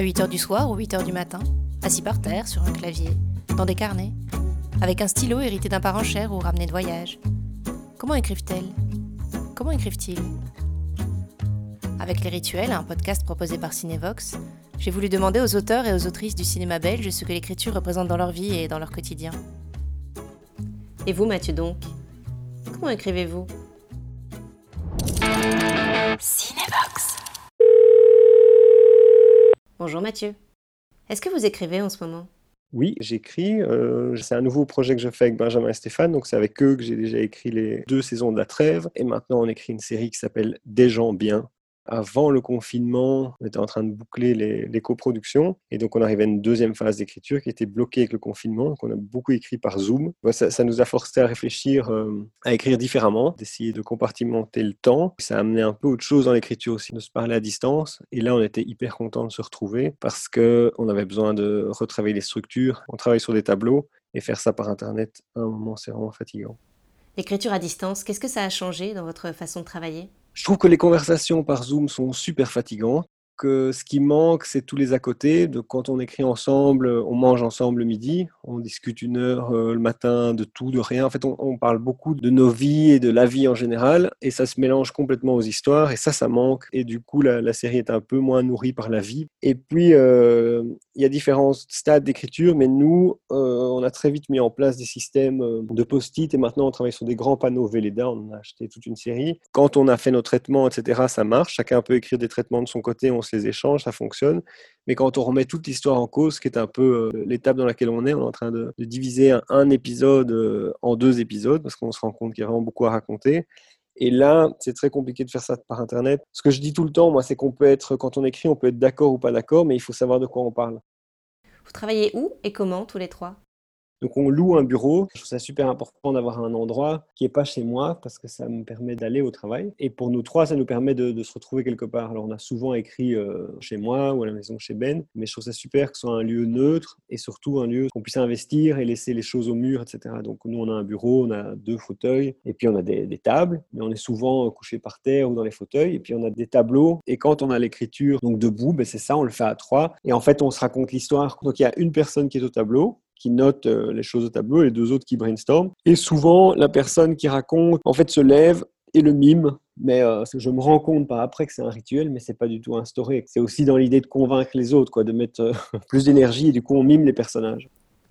À 8h du soir ou 8h du matin, assis par terre sur un clavier, dans des carnets, avec un stylo hérité d'un parent cher ou ramené de voyage. Comment écrivent-elles? Comment écrivent-ils? Avec Les Rituels, un podcast proposé par Cinevox, j'ai voulu demander aux auteurs et aux autrices du cinéma belge ce que l'écriture représente dans leur vie et dans leur quotidien. Et vous, Mathieu, donc? Comment écrivez-vous? Cinevox. Bonjour Mathieu. Est-ce que vous écrivez en ce moment? Oui, j'écris. Euh, c'est un nouveau projet que je fais avec Benjamin et Stéphane. Donc, c'est avec eux que j'ai déjà écrit les deux saisons de La Trêve. Et maintenant, on écrit une série qui s'appelle Des gens bien, avant le confinement, on était en train de boucler les, coproductions. Et donc, on arrivait à une deuxième phase d'écriture qui était bloquée avec le confinement. Donc, on a beaucoup écrit par Zoom. Ça, nous a forcé à réfléchir, euh, à écrire différemment, d'essayer de compartimenter le temps. Ça a amené un peu autre chose dans l'écriture aussi, de se parler à distance. Et là, on était hyper content de se retrouver parce qu'on avait besoin de retravailler les structures. On travaille sur des tableaux et faire ça par Internet, à un moment, c'est vraiment fatigant. L'écriture à distance, qu'est-ce que ça a changé dans votre façon de travailler? Je trouve que les conversations par Zoom sont super fatigantes ce qui manque, c'est tous les à côté. De quand on écrit ensemble, on mange ensemble le midi, on discute une heure euh, le matin de tout, de rien. En fait, on, parle beaucoup de nos vies et de la vie en général, et ça se mélange complètement aux histoires, et ça, ça manque. Et du coup, la, série est un peu moins nourrie par la vie. Et puis, euh, il y a différents stades d'écriture, mais nous, euh, on a très vite mis en place des systèmes de post-it, et maintenant, on travaille sur des grands panneaux Velleda. On a acheté toute une série. Quand on a fait nos traitements, etc., ça marche. Chacun peut écrire des traitements de son côté. On les échanges, ça fonctionne. Mais quand on remet toute l'histoire en cause, qui est un peu euh, l'étape dans laquelle on est, on est en train de, diviser un, épisode euh, en deux épisodes, parce qu'on se rend compte qu'il y a vraiment beaucoup à raconter. Et là, c'est très compliqué de faire ça par Internet. Ce que je dis tout le temps, moi, c'est qu'on peut être, quand on écrit, on peut être d'accord ou pas d'accord, mais il faut savoir de quoi on parle. Vous travaillez où et comment tous les trois? Donc on loue un bureau. Je trouve ça super important d'avoir un endroit qui n'est pas chez moi parce que ça me permet d'aller au travail. Et pour nous trois, ça nous permet de, se retrouver quelque part. Alors on a souvent écrit euh, chez moi ou à la maison chez Ben, mais je trouve ça super que ce soit un lieu neutre et surtout un lieu qu'on puisse investir et laisser les choses au mur, etc. Donc nous on a un bureau, on a deux fauteuils et puis on a des, tables, mais on est souvent couché par terre ou dans les fauteuils. Et puis on a des tableaux. Et quand on a l'écriture donc debout, ben c'est ça, on le fait à trois. Et en fait on se raconte l'histoire. Donc il y a une personne qui est au tableau qui note euh, les choses au tableau et les deux autres qui brainstorm. Et souvent, la personne qui raconte, en fait, se lève et le mime. Mais euh, je me rends compte par après que c'est un rituel, mais c'est pas du tout instauré. C'est aussi dans l'idée de convaincre les autres, quoi, de mettre euh, plus d'énergie et du coup on mime les personnages.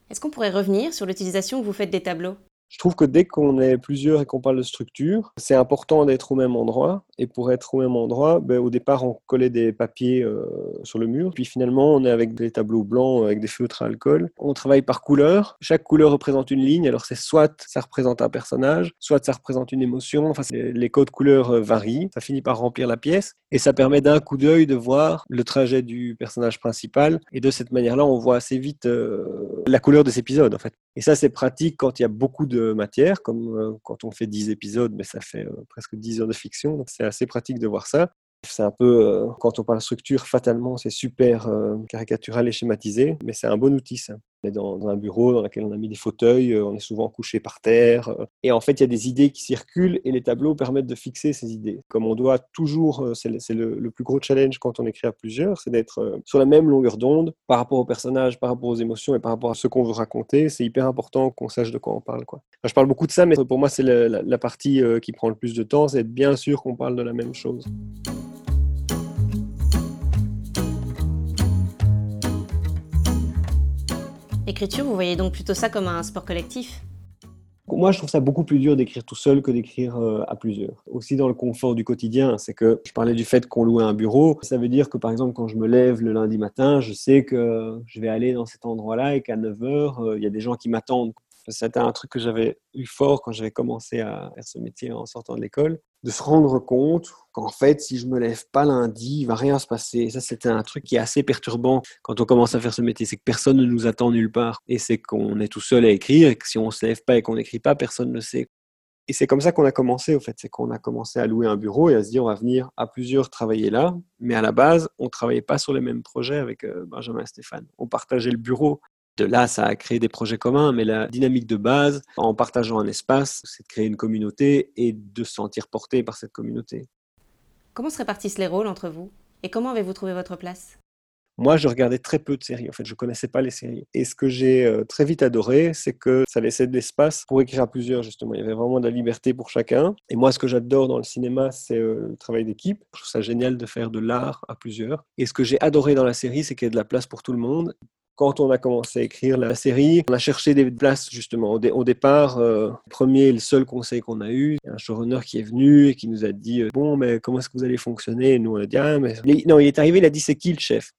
Est-ce qu'on pourrait revenir sur l'utilisation que vous faites des tableaux? Je trouve que dès qu'on est plusieurs et qu'on parle de structure, c'est important d'être au même endroit. Et pour être au même endroit, ben, au départ, on collait des papiers euh, sur le mur. Puis finalement, on est avec des tableaux blancs, avec des feutres à alcool. On travaille par couleur. Chaque couleur représente une ligne. Alors c'est soit ça représente un personnage, soit ça représente une émotion. Enfin, les codes couleurs euh, varient. Ça finit par remplir la pièce. Et ça permet d'un coup d'œil de voir le trajet du personnage principal. Et de cette manière-là, on voit assez vite euh, la couleur des épisodes, en fait. Et ça, c'est pratique quand il y a beaucoup de matière, comme euh, quand on fait 10 épisodes, mais ça fait euh, presque 10 heures de fiction, donc c'est assez pratique de voir ça. C'est un peu, euh, quand on parle structure, fatalement, c'est super caricatural et schématisé, mais c'est un bon outil. On est dans, un bureau dans lequel on a mis des fauteuils, euh, on est souvent couché par terre. Euh, et en fait, il y a des idées qui circulent et les tableaux permettent de fixer ces idées. Comme on doit toujours, euh, c'est le, plus gros challenge quand on écrit à plusieurs, c'est d'être sur la même longueur d'onde par rapport aux personnages, par rapport aux émotions et par rapport à ce qu'on veut raconter. C'est hyper important qu'on sache de quoi on parle. Quoi. je parle beaucoup de ça, mais pour moi, c'est la, partie qui prend le plus de temps, c'est être bien sûr qu'on parle de la même chose. L'écriture, vous voyez donc plutôt ça comme un sport collectif? Moi, je trouve ça beaucoup plus dur d'écrire tout seul que d'écrire euh, à plusieurs. Aussi dans le confort du quotidien, c'est que je parlais du fait qu'on louait un bureau. Ça veut dire que, par exemple, quand je me lève le lundi matin, je sais que je vais aller dans cet endroit-là et qu'à 9 h, euh, il y a des gens qui m'attendent. C'était un truc que j'avais eu fort quand j'avais commencé à faire ce métier en sortant de l'école, de se rendre compte qu'en fait, si je me lève pas lundi, il va rien se passer. ça, c'était un truc qui est assez perturbant quand on commence à faire ce métier, c'est que personne ne nous attend nulle part, et c'est qu'on est tout seul à écrire, et que si on se lève pas et qu'on n'écrit pas, personne ne sait. Et c'est comme ça qu'on a commencé, au fait. C'est qu'on a commencé à louer un bureau et à se dire, on va venir à plusieurs travailler là. Mais à la base, on travaillait pas sur les mêmes projets avec euh, Benjamin et Stéphane. On partageait le bureau. De là, ça a créé des projets communs, mais la dynamique de base, en partageant un espace, c'est de créer une communauté et de se sentir porté par cette communauté. Comment se répartissent les rôles entre vous Et comment avez-vous trouvé votre place? Moi, je regardais très peu de séries. En fait, je connaissais pas les séries. Et ce que j'ai euh, très vite adoré, c'est que ça laissait de l'espace pour écrire à plusieurs, justement. Il y avait vraiment de la liberté pour chacun. Et moi, ce que j'adore dans le cinéma, c'est euh, le travail d'équipe. Je trouve ça génial de faire de l'art à plusieurs. Et ce que j'ai adoré dans la série, c'est qu'il y a de la place pour tout le monde quand on a commencé à écrire la série, on a cherché des places justement. Au, départ, euh, le premier et le seul conseil qu'on a eu, un showrunner qui est venu et qui nous a dit Bon, mais comment est-ce que vous allez fonctionner? Nous, on a dit Ah, mais. Non, il est arrivé, il a dit C'est qui le chef?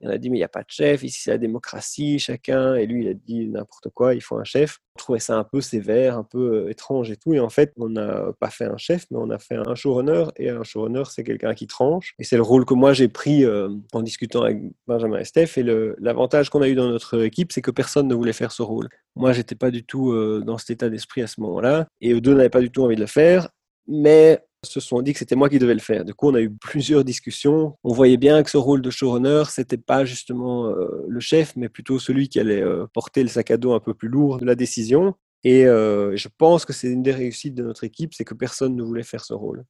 Il a dit, mais il n'y a pas de chef, ici c'est la démocratie, chacun. Et lui, il a dit n'importe quoi, il faut un chef. On trouvait ça un peu sévère, un peu euh, étrange et tout. Et en fait, on n'a pas fait un chef, mais on a fait un showrunner. Et un showrunner, c'est quelqu'un qui tranche. Et c'est le rôle que moi j'ai pris euh, en discutant avec Benjamin et Steph. Et l'avantage qu'on a eu dans notre équipe, c'est que personne ne voulait faire ce rôle. Moi, j'étais pas du tout euh, dans cet état d'esprit à ce moment-là. Et eux deux n'avaient pas du tout envie de le faire. Mais se sont dit que c'était moi qui devais le faire. Du coup, on a eu plusieurs discussions. On voyait bien que ce rôle de showrunner, c'était pas justement euh, le chef, mais plutôt celui qui allait euh, porter le sac à dos un peu plus lourd de la décision. Et euh, je pense que c'est une des réussites de notre équipe, c'est que personne ne voulait faire ce rôle.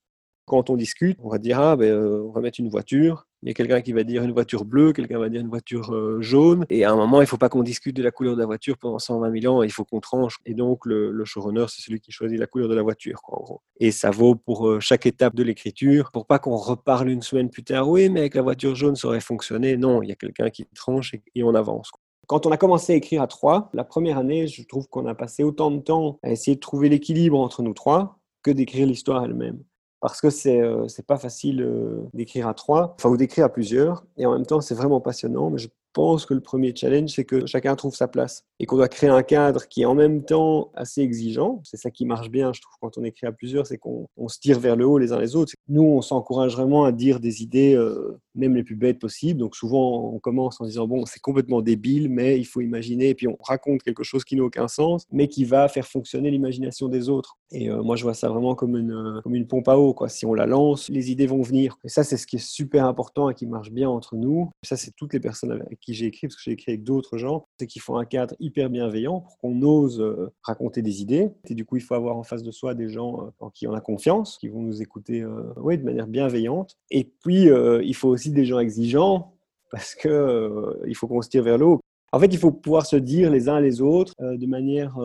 Quand on discute, on va dire ah ben on va mettre une voiture. Il y a quelqu'un qui va dire une voiture bleue, quelqu'un va dire une voiture euh, jaune. Et à un moment, il ne faut pas qu'on discute de la couleur de la voiture pendant 120 000 ans, il faut qu'on tranche. Et donc, le, showrunner, c'est celui qui choisit la couleur de la voiture, en gros. Et ça vaut pour euh, chaque étape de l'écriture, pour pas qu'on reparle une semaine plus tard, oui, mais avec la voiture jaune, ça aurait fonctionné. Non, il y a quelqu'un qui tranche et, on avance. Quand on a commencé à écrire à trois, la première année, je trouve qu'on a passé autant de temps à essayer de trouver l'équilibre entre nous trois que d'écrire l'histoire elle-même parce que c'est euh, pas facile euh, d'écrire à trois, enfin ou d'écrire à plusieurs, et en même temps c'est vraiment passionnant. Mais je pense que le premier challenge, c'est que chacun trouve sa place et qu'on doit créer un cadre qui est en même temps assez exigeant. C'est ça qui marche bien, je trouve, quand on écrit à plusieurs, c'est qu'on se tire vers le haut les uns les autres. Nous, on s'encourage vraiment à dire des idées, euh, même les plus bêtes possibles. Donc souvent, on commence en disant, bon, c'est complètement débile, mais il faut imaginer, et puis on raconte quelque chose qui n'a aucun sens, mais qui va faire fonctionner l'imagination des autres. Et euh, moi, je vois ça vraiment comme une, euh, comme une pompe à eau. Quoi. Si on la lance, les idées vont venir. Et ça, c'est ce qui est super important et qui marche bien entre nous. ça, c'est toutes les personnes avec qui j'ai écrit, parce que j'ai écrit avec d'autres gens, c'est qu'il faut un cadre hyper bienveillant pour qu'on ose euh, raconter des idées. Et du coup, il faut avoir en face de soi des gens en qui on a confiance, qui vont nous écouter ouais, de manière bienveillante. Et puis, il faut aussi des gens exigeants, parce que il faut qu'on se tire vers le haut. En fait, il faut pouvoir se dire les uns les autres de manière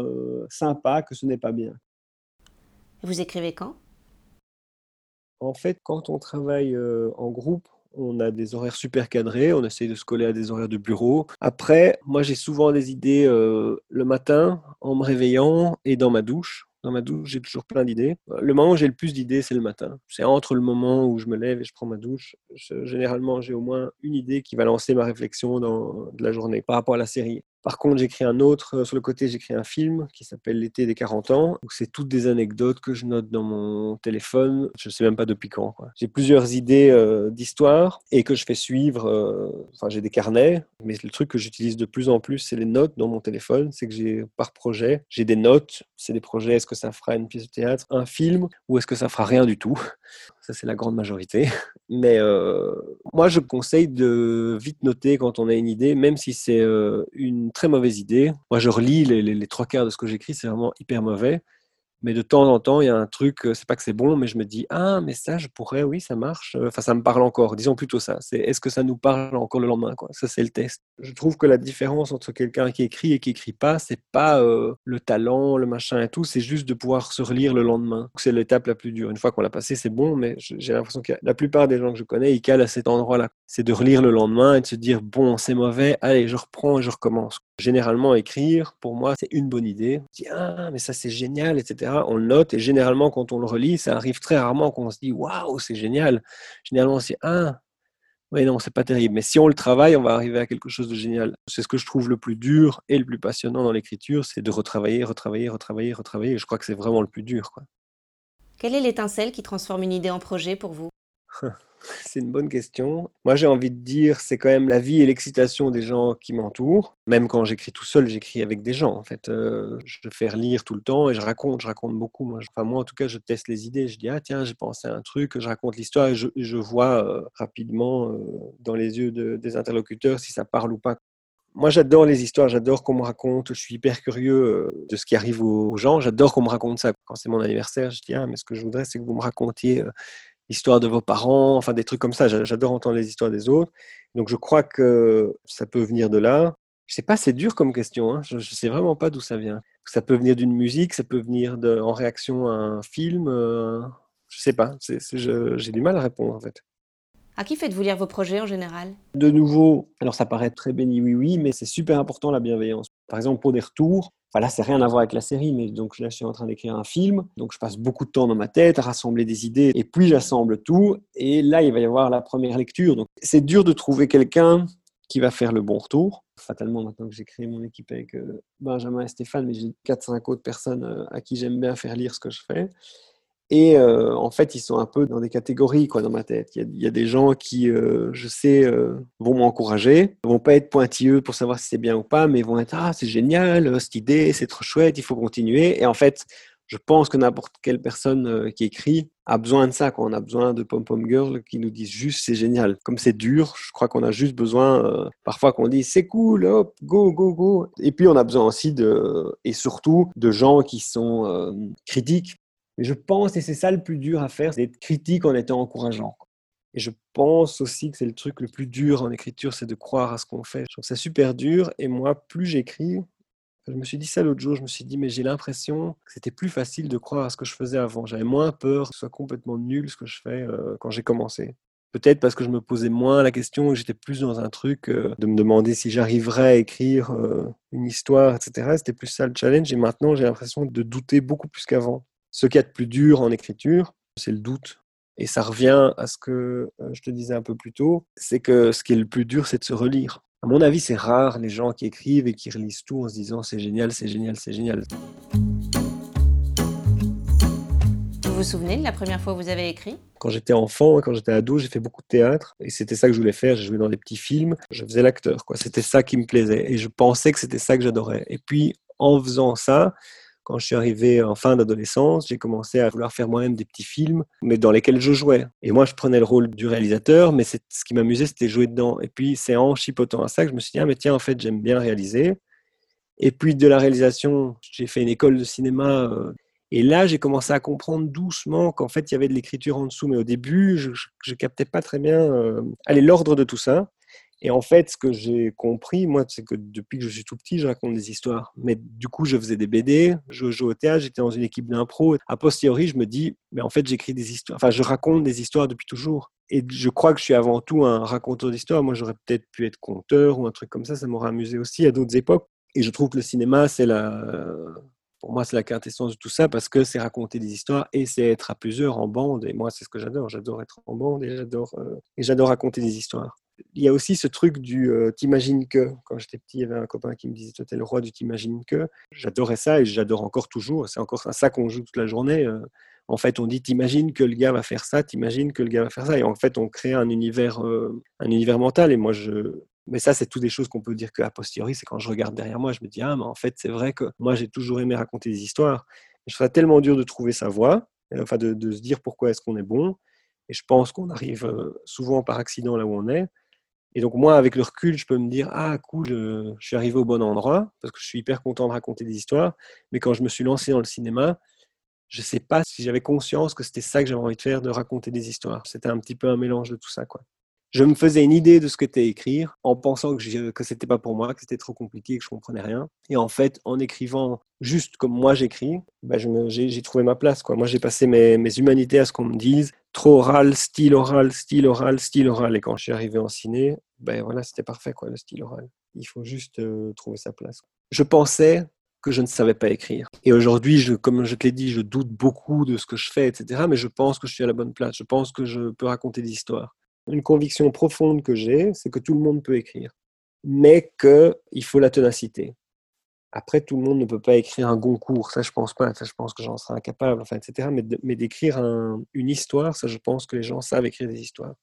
sympa que ce n'est pas bien. Vous écrivez quand? En fait, quand on travaille euh, en groupe, on a des horaires super cadrés, on essaye de se coller à des horaires de bureau. Après, moi j'ai souvent des idées euh, le matin en me réveillant et dans ma douche. Dans ma douche, j'ai toujours plein d'idées. Le moment où j'ai le plus d'idées, c'est le matin. C'est entre le moment où je me lève et je prends ma douche. généralement, j'ai au moins une idée qui va lancer ma réflexion dans de la journée par rapport à la série. Par contre, j'écris un autre, euh, sur le côté, j'écris un film qui s'appelle L'été des 40 ans, où c'est toutes des anecdotes que je note dans mon téléphone. Je ne sais même pas depuis quand. J'ai plusieurs idées euh, d'histoire et que je fais suivre. Euh, enfin, j'ai des carnets, mais le truc que j'utilise de plus en plus, c'est les notes dans mon téléphone. C'est que j'ai par projet, j'ai des notes. C'est des projets, est-ce que ça fera une pièce de théâtre, un film, ou est-ce que ça fera rien du tout? Ça, c'est la grande majorité. Mais euh, moi, je conseille de vite noter quand on a une idée, même si c'est euh, une très mauvaise idée. Moi, je relis les, les trois quarts de ce que j'écris, c'est vraiment hyper mauvais. Mais de temps en temps, il y a un truc, euh, c'est pas que c'est bon, mais je me dis, ah, mais ça, je pourrais, oui, ça marche. Enfin, ça me parle encore. Disons plutôt ça. C'est est-ce que ça nous parle encore le lendemain. Ça, c'est le test. Je trouve que la différence entre quelqu'un qui écrit et qui écrit pas, c'est pas euh, le talent, le machin et tout, c'est juste de pouvoir se relire le lendemain. C'est l'étape la plus dure. Une fois qu'on l'a passé, c'est bon, mais j'ai l'impression que la plupart des gens que je connais, ils calent à cet endroit-là. C'est de relire le lendemain et de se dire, bon, c'est mauvais, allez, je reprends et je recommence. Généralement, écrire, pour moi, c'est une bonne idée. On dit, ah, mais ça, c'est génial, etc. On le note et généralement, quand on le relit, ça arrive très rarement qu'on se dit, waouh, c'est génial. Généralement, c'est, ah, oui, non, c'est pas terrible. Mais si on le travaille, on va arriver à quelque chose de génial. C'est ce que je trouve le plus dur et le plus passionnant dans l'écriture, c'est de retravailler, retravailler, retravailler, retravailler. je crois que c'est vraiment le plus dur. Quoi. Quelle est l'étincelle qui transforme une idée en projet pour vous? C'est une bonne question. Moi, j'ai envie de dire, c'est quand même la vie et l'excitation des gens qui m'entourent. Même quand j'écris tout seul, j'écris avec des gens. En fait, euh, je fais relire tout le temps et je raconte, je raconte beaucoup. Moi, enfin, moi en tout cas, je teste les idées. Je dis, ah tiens, j'ai pensé à un truc, je raconte l'histoire et je, vois euh, rapidement euh, dans les yeux des interlocuteurs si ça parle ou pas. Moi, j'adore les histoires, j'adore qu'on me raconte. Je suis hyper curieux de ce qui arrive aux gens. J'adore qu'on me raconte ça. Quand c'est mon anniversaire, je dis, ah, mais ce que je voudrais, c'est que vous me racontiez l'histoire de vos parents, enfin des trucs comme ça. J'adore entendre les histoires des autres. Donc je crois que ça peut venir de là. Je sais pas, c'est dur comme question. Hein. Je, ne sais vraiment pas d'où ça vient. Ça peut venir d'une musique, ça peut venir de, en réaction à un film. Euh, je sais pas. J'ai du mal à répondre en fait. À qui faites-vous lire vos projets en général? De nouveau, alors ça paraît très béni oui oui, mais c'est super important la bienveillance. Par exemple pour des retours, Enfin là, c'est rien à voir avec la série, mais donc là, je suis en train d'écrire un film. Donc, je passe beaucoup de temps dans ma tête à rassembler des idées, et puis j'assemble tout. Et là, il va y avoir la première lecture. Donc, c'est dur de trouver quelqu'un qui va faire le bon retour. Fatalement, maintenant que j'ai créé mon équipe avec euh, Benjamin et Stéphane, mais j'ai 4-5 autres personnes euh, à qui j'aime bien faire lire ce que je fais. Et euh, en fait, ils sont un peu dans des catégories quoi, dans ma tête. Il y a, des gens qui, euh, je sais, euh, vont m'encourager, vont pas être pointilleux pour savoir si c'est bien ou pas, mais vont être ah c'est génial, cette idée, c'est trop chouette, il faut continuer. Et en fait, je pense que n'importe quelle personne qui écrit a besoin de ça. Quand on a besoin de pom pom girl qui nous disent juste c'est génial. Comme c'est dur, je crois qu'on a juste besoin parfois qu'on dise c'est cool, hop, go go go. Et puis on a besoin aussi de et surtout de gens qui sont critiques mais je pense, et c'est ça le plus dur à faire, c'est d'être critique en étant encourageant. Et je pense aussi que c'est le truc le plus dur en écriture, c'est de croire à ce qu'on fait. Je trouve ça super dur. Et moi, plus j'écris, je me suis dit ça l'autre jour, je me suis dit, mais j'ai l'impression que c'était plus facile de croire à ce que je faisais avant. J'avais moins peur que ce soit complètement nul ce que je fais euh, quand j'ai commencé. Peut-être parce que je me posais moins la question, que j'étais plus dans un truc euh, de me demander si j'arriverais à écrire euh, une histoire, etc. C'était plus ça le challenge. Et maintenant, j'ai l'impression de douter beaucoup plus qu'avant. Ce qu'il y a de plus dur en écriture, c'est le doute. Et ça revient à ce que euh, je te disais un peu plus tôt, c'est que ce qui est le plus dur, c'est de se relire. À mon avis, c'est rare les gens qui écrivent et qui relisent tout en se disant c'est génial, c'est génial, c'est génial. Vous vous souvenez de la première fois où vous avez écrit? Quand j'étais enfant, quand j'étais ado, j'ai fait beaucoup de théâtre et c'était ça que je voulais faire. J'ai joué dans des petits films, je faisais l'acteur. C'était ça qui me plaisait et je pensais que c'était ça que j'adorais. Et puis, en faisant ça, quand je suis arrivé en fin d'adolescence, j'ai commencé à vouloir faire moi-même des petits films, mais dans lesquels je jouais. Et moi, je prenais le rôle du réalisateur, mais ce qui m'amusait, c'était jouer dedans. Et puis, c'est en chipotant à ça que je me suis dit, ah, mais tiens, en fait, j'aime bien réaliser. Et puis, de la réalisation, j'ai fait une école de cinéma. Euh, et là, j'ai commencé à comprendre doucement qu'en fait, il y avait de l'écriture en dessous. Mais au début, je ne captais pas très bien euh, l'ordre de tout ça. Et en fait, ce que j'ai compris, moi, c'est que depuis que je suis tout petit, je raconte des histoires. Mais du coup, je faisais des BD, je jouais au théâtre, j'étais dans une équipe d'impro. A posteriori, je me dis, mais en fait, j'écris des histoires. Enfin, je raconte des histoires depuis toujours. Et je crois que je suis avant tout un raconteur d'histoires. Moi, j'aurais peut-être pu être conteur ou un truc comme ça. Ça m'aurait amusé aussi à d'autres époques. Et je trouve que le cinéma, c'est la, pour moi, c'est la quintessence de tout ça parce que c'est raconter des histoires et c'est être à plusieurs en bande. Et moi, c'est ce que j'adore. J'adore être en bande et j'adore euh, et j'adore raconter des histoires il y a aussi ce truc du euh, t'imagines que. Quand j'étais petit, il y avait un copain qui me disait Toi, t'es le roi du t'imagines que. J'adorais ça et j'adore encore toujours. C'est encore ça qu'on joue toute la journée. Euh. en fait, on dit T'imagines que le gars va faire ça, t'imagines que le gars va faire ça. Et en fait, on crée un univers, euh, un univers mental. Et moi, je. Mais ça, c'est toutes des choses qu'on peut dire qu'à posteriori, c'est quand je regarde derrière moi, je me dis Ah, mais en fait, c'est vrai que moi, j'ai toujours aimé raconter des histoires. je ça tellement dur de trouver sa voie, enfin, de, de se dire pourquoi est-ce qu'on est bon. Et je pense qu'on arrive souvent par accident là où on est. Et donc moi, avec le recul, je peux me dire, ah cool, je, suis arrivé au bon endroit, parce que je suis hyper content de raconter des histoires. Mais quand je me suis lancé dans le cinéma, je ne sais pas si j'avais conscience que c'était ça que j'avais envie de faire, de raconter des histoires. C'était un petit peu un mélange de tout ça. quoi. Je me faisais une idée de ce que c'était écrire, en pensant que, ce c'était pas pour moi, que c'était trop compliqué, que je comprenais rien. Et en fait, en écrivant juste comme moi j'écris, bah, j'ai trouvé ma place. Moi, j'ai passé mes, humanités à ce qu'on me dise, trop oral, style oral, style oral, style oral. Et quand je suis arrivé en ciné, ben voilà, c'était parfait, quoi, le style oral. Il faut juste euh, trouver sa place. Je pensais que je ne savais pas écrire. Et aujourd'hui, comme je te l'ai dit, je doute beaucoup de ce que je fais, etc. Mais je pense que je suis à la bonne place. Je pense que je peux raconter des histoires. Une conviction profonde que j'ai, c'est que tout le monde peut écrire, mais qu'il faut la ténacité. Après, tout le monde ne peut pas écrire un Goncourt, ça je pense pas, ça je pense que j'en serais incapable, enfin, etc. Mais, d'écrire une histoire, ça je pense que les gens savent écrire des histoires.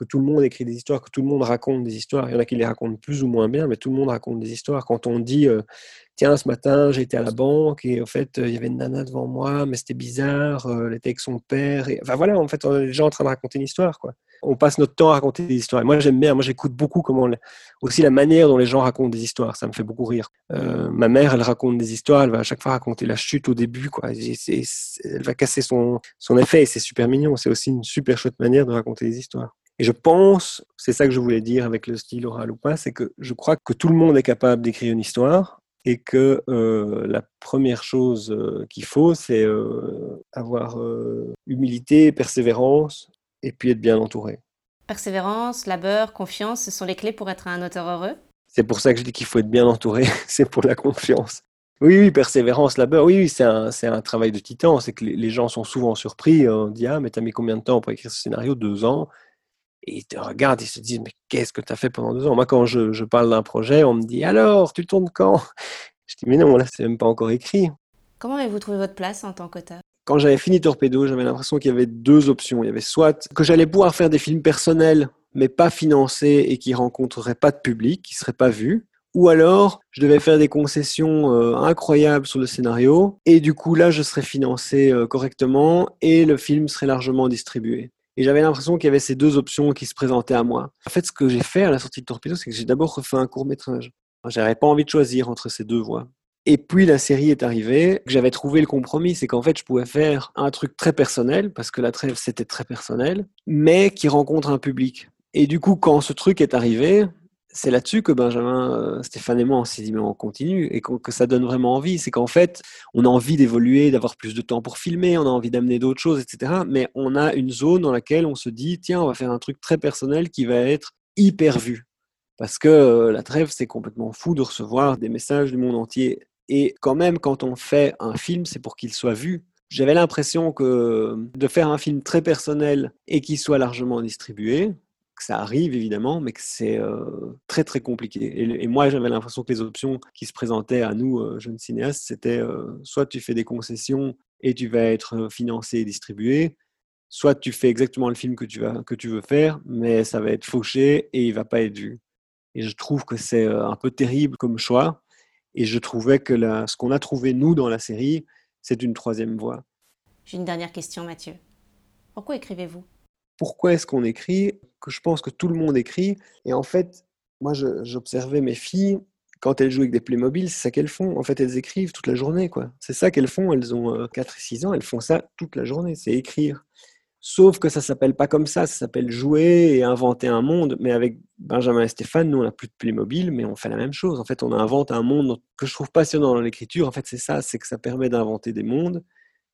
Que tout le monde écrit des histoires, que tout le monde raconte des histoires. Il y en a qui les racontent plus ou moins bien, mais tout le monde raconte des histoires. Quand on dit, euh, tiens, ce matin, j'étais à la banque et en fait, il y avait une nana devant moi, mais c'était bizarre, elle était avec son père. Enfin voilà, en fait, on est déjà en train de raconter une histoire. On passe notre temps à raconter des histoires. Et moi, j'aime bien, moi, j'écoute beaucoup comment, aussi la manière dont les gens racontent des histoires. Ça me fait beaucoup rire. ma mère, elle raconte des histoires, elle va à chaque fois raconter la chute au début, quoi. elle va casser son, son effet et c'est super mignon. C'est aussi une super chouette manière de raconter des histoires. Et je pense, c'est ça que je voulais dire avec le style oral ou pas, c'est que je crois que tout le monde est capable d'écrire une histoire et que euh, la première chose euh, qu'il faut, c'est euh, avoir humilité, persévérance et puis être bien entouré. Persévérance, labeur, confiance, ce sont les clés pour être un auteur heureux C'est pour ça que je dis qu'il faut être bien entouré, c'est pour la confiance. Oui, oui, persévérance, labeur, oui, oui c'est un, un, travail de titan. C'est que les, les, gens sont souvent surpris. On dit Ah, mais t'as mis combien de temps pour écrire ce scénario? Deux ans? Et ils te regardent, ils se disent, mais qu'est-ce que tu as fait pendant deux ans? Moi, quand je, parle d'un projet, on me dit, alors, tu tournes quand? Je dis, mais non, là, c'est même pas encore écrit. Comment avez-vous trouvé votre place en tant qu'auteur? Quand j'avais fini Torpedo, j'avais l'impression qu'il y avait deux options. Il y avait soit que j'allais pouvoir faire des films personnels, mais pas financés et qui rencontreraient pas de public, qui seraient pas vus. Ou alors, je devais faire des concessions euh, incroyables sur le scénario, et du coup, là, je serais financé euh, correctement, et le film serait largement distribué. J'avais l'impression qu'il y avait ces deux options qui se présentaient à moi. En fait, ce que j'ai fait à la sortie de Torpedo, c'est que j'ai d'abord refait un court métrage. J'avais pas envie de choisir entre ces deux voies. Et puis la série est arrivée, j'avais trouvé le compromis, c'est qu'en fait je pouvais faire un truc très personnel, parce que la trêve c'était très personnel, mais qui rencontre un public. Et du coup, quand ce truc est arrivé, c'est là-dessus que Benjamin, euh, Stéphane et moi, on s'est dit, mais on continue, et que, ça donne vraiment envie. C'est qu'en fait, on a envie d'évoluer, d'avoir plus de temps pour filmer, on a envie d'amener d'autres choses, etc. Mais on a une zone dans laquelle on se dit, tiens, on va faire un truc très personnel qui va être hyper vu. Parce que euh, la trêve, c'est complètement fou de recevoir des messages du monde entier. Et quand même, quand on fait un film, c'est pour qu'il soit vu. J'avais l'impression que de faire un film très personnel et qu'il soit largement distribué, ça arrive évidemment, mais que c'est euh, très très compliqué. Et, moi, j'avais l'impression que les options qui se présentaient à nous, euh, jeunes cinéastes, c'était euh, soit tu fais des concessions et tu vas être financé et distribué, soit tu fais exactement le film que tu, vas, que tu veux faire, mais ça va être fauché et il va pas être vu. Et je trouve que c'est un peu terrible comme choix. Et je trouvais que ce qu'on a trouvé, nous, dans la série, c'est une troisième voie. J'ai une dernière question, Mathieu. Pourquoi écrivez-vous? Pourquoi est-ce qu'on écrit Que je pense que tout le monde écrit. Et en fait, moi, j'observais mes filles, quand elles jouent avec des Playmobil, c'est ça qu'elles font. En fait, elles écrivent toute la journée. quoi. C'est ça qu'elles font. Elles ont 4 et 6 ans, elles font ça toute la journée, c'est écrire. Sauf que ça s'appelle pas comme ça, ça s'appelle jouer et inventer un monde. Mais avec Benjamin et Stéphane, nous, on n'a plus de Playmobil, mais on fait la même chose. En fait, on invente un monde que je trouve passionnant dans l'écriture. En fait, c'est ça, c'est que ça permet d'inventer des mondes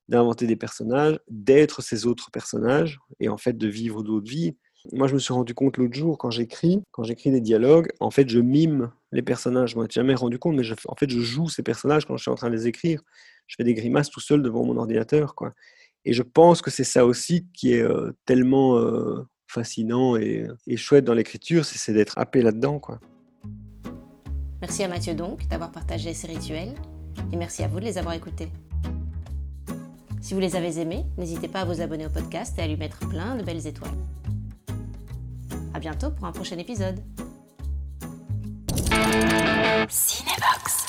d'inventer des personnages, d'être ces autres personnages et en fait de vivre d'autres vies. Moi, je me suis rendu compte l'autre jour quand j'écris, quand j'écris des dialogues, en fait, je mime les personnages. Je m'en jamais rendu compte, mais en fait, je joue ces personnages quand je suis en train de les écrire. Je fais des grimaces tout seul devant mon ordinateur, quoi. Et je pense que c'est ça aussi qui est euh, tellement euh, fascinant et, et, chouette dans l'écriture, c'est d'être happé là-dedans, quoi. Merci à Mathieu donc d'avoir partagé ces rituels et merci à vous de les avoir écoutés. Si vous les avez aimés, n'hésitez pas à vous abonner au podcast et à lui mettre plein de belles étoiles. A bientôt pour un prochain épisode. Cinebox.